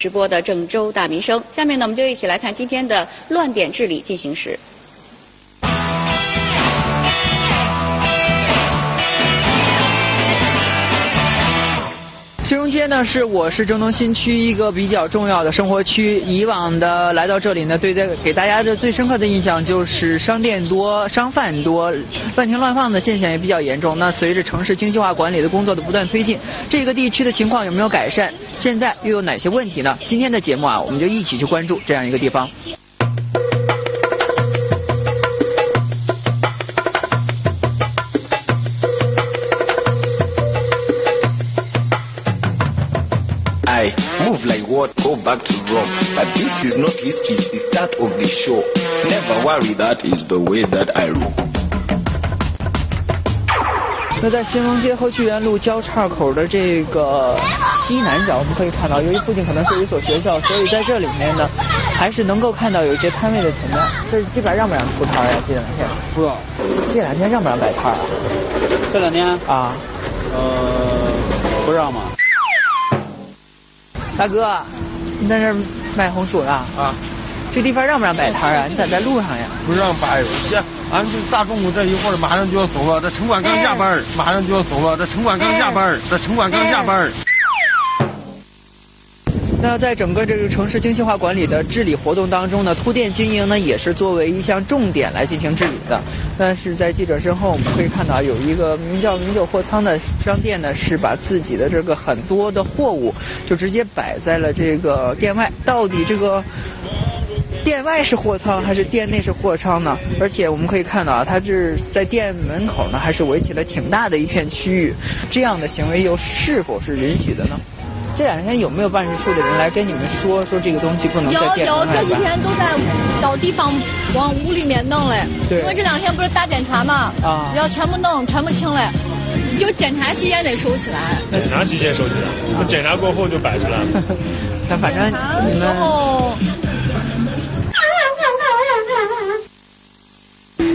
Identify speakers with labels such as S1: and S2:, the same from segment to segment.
S1: 直播的郑州大民生，下面呢，我们就一起来看今天的乱点治理进行时。
S2: 街呢是我市郑东新区一个比较重要的生活区。以往的来到这里呢，对这给大家的最深刻的印象就是商店多、商贩多、乱停乱放的现象也比较严重。那随着城市精细化管理的工作的不断推进，这个地区的情况有没有改善？现在又有哪些问题呢？今天的节目啊，我们就一起去关注这样一个地方。
S3: I move like what? Go back to Rome. But this is not history, it's the start of the show. Never worry, that is the way that I roll.
S2: 那在兴隆街和巨源路交叉口的这个西南角，我们可以看到，由于附近可能是一所学校，所以在这里面呢，还是能够看到有一些摊位的存在。这这边让不让出摊呀？这两天
S4: 不让。
S2: 这两天让不让摆摊啊？
S4: 这两天
S2: 啊，
S4: 呃，不让嘛。
S2: 大哥，你在这儿卖红薯呢？
S4: 啊。
S2: 这地方让不让摆摊啊？你咋在路上呀？
S4: 不让摆，行俺这大中午这一会儿马上就要走了，这城管刚下班，马上就要走了，这城管刚下班，这城管刚下班。
S2: 那在整个这个城市精细化管理的治理活动当中呢，突店经营呢也是作为一项重点来进行治理的。但是在记者身后，我们可以看到有一个名叫“名酒货仓”的商店呢，是把自己的这个很多的货物就直接摆在了这个店外。到底这个店外是货仓还是店内是货仓呢？而且我们可以看到啊，它是在店门口呢，还是围起了挺大的一片区域。这样的行为又是否是允许的呢？这两天有没有办事处的人来跟你们说说这个东西不能在店
S5: 有有，这几天都在找地方往屋里面弄嘞。
S2: 对。
S5: 因为这两天不是大检查嘛。
S2: 啊。
S5: 要全部弄，全部清嘞。就检查期间得收起来。
S6: 检查期间收起来，检查过后就摆出来了。
S2: 那反正你们。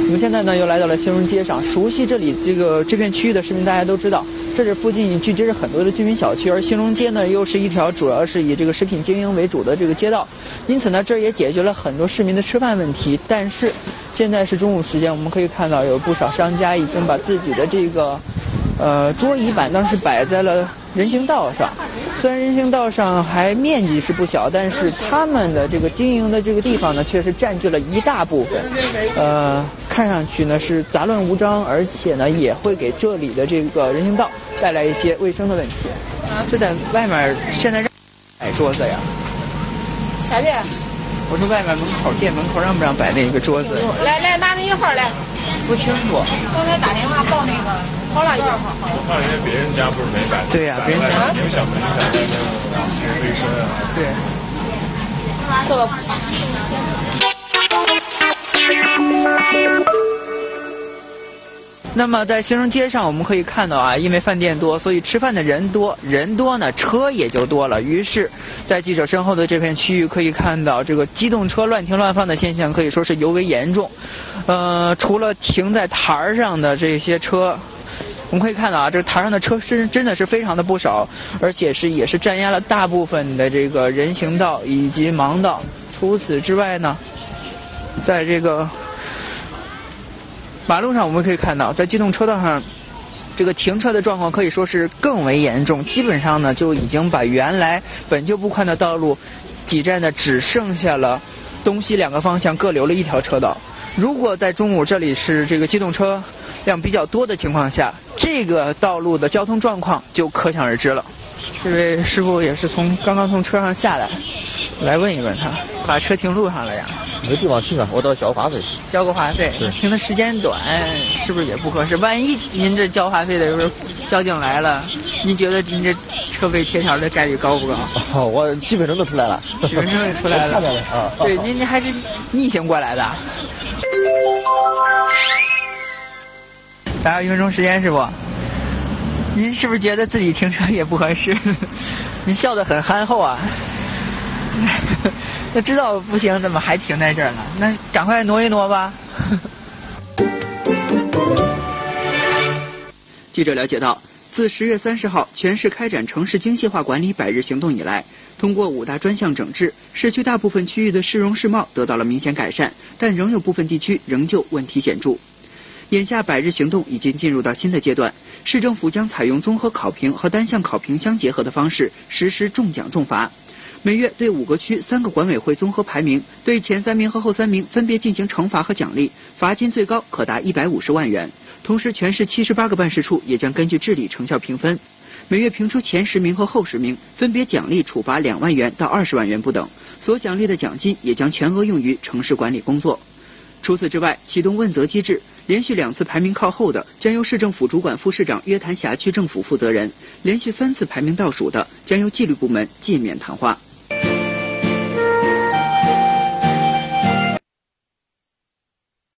S2: 我们现在呢又来到了兴隆街上，熟悉这里这个这片区域的市民大家都知道，这是附近聚集着很多的居民小区，而兴隆街呢又是一条主要是以这个食品经营为主的这个街道，因此呢这也解决了很多市民的吃饭问题。但是现在是中午时间，我们可以看到有不少商家已经把自己的这个呃桌椅板凳是摆在了人行道上。虽然人行道上还面积是不小，但是他们的这个经营的这个地方呢，却是占据了一大部分。呃，看上去呢是杂乱无章，而且呢也会给这里的这个人行道带来一些卫生的问题。就在外面现在让摆桌子呀？
S5: 啥的？
S2: 我说外面门口店门口让不让摆那个桌子？
S5: 来来，拿你一号来。
S2: 不清楚。
S5: 刚才打电话报那个，好了一会儿。
S6: 我怕人家别人家不是没摆。
S2: 对呀，别人
S6: 家影响不影响人家卫生啊？
S2: 对。
S5: 这个。
S2: 那么在兴隆街上，我们可以看到啊，因为饭店多，所以吃饭的人多，人多呢，车也就多了。于是，在记者身后的这片区域，可以看到这个机动车乱停乱放的现象，可以说是尤为严重。呃，除了停在台儿上的这些车，我们可以看到啊，这台上的车真真的是非常的不少，而且是也是占压了大部分的这个人行道以及盲道。除此之外呢，在这个。马路上我们可以看到，在机动车道上，这个停车的状况可以说是更为严重。基本上呢，就已经把原来本就不宽的道路挤占的只剩下了东西两个方向各留了一条车道。如果在中午这里是这个机动车量比较多的情况下，这个道路的交通状况就可想而知了。这位师傅也是从刚刚从车上下来，来问一问他，把车停路上了呀？
S7: 没地方去啊，我到交话费。
S2: 交个话费，停的时间短，是不是也不合适？万一您这交话费的时候交警来了，您觉得您这车费贴条的概率高不高？
S7: 哦，我几分钟就出来了。
S2: 几分钟就出来了。
S7: 啊。
S2: 对，您您还是逆行过来的。还有一分钟时间，师傅。您是不是觉得自己停车也不合适？您笑得很憨厚啊！那知道不行，怎么还停在这儿呢？那赶快挪一挪吧。记者了解到。自十月三十号全市开展城市精细化管理百日行动以来，通过五大专项整治，市区大部分区域的市容市貌得到了明显改善，但仍有部分地区仍旧问题显著。眼下百日行动已经进入到新的阶段，市政府将采用综合考评和单项考评相结合的方式实施重奖重罚。每月对五个区、三个管委会综合排名，对前三名和后三名分别进行惩罚和奖励，罚金最高可达一百五十万元。同时，全市七十八个办事处也将根据治理成效评分，每月评出前十名和后十名，分别奖励处罚两万元到二十万元不等，所奖励的奖金也将全额用于城市管理工作。除此之外，启动问责机制，连续两次排名靠后的，将由市政府主管副市长约谈辖区政府负责人；连续三次排名倒数的，将由纪律部门诫勉谈话。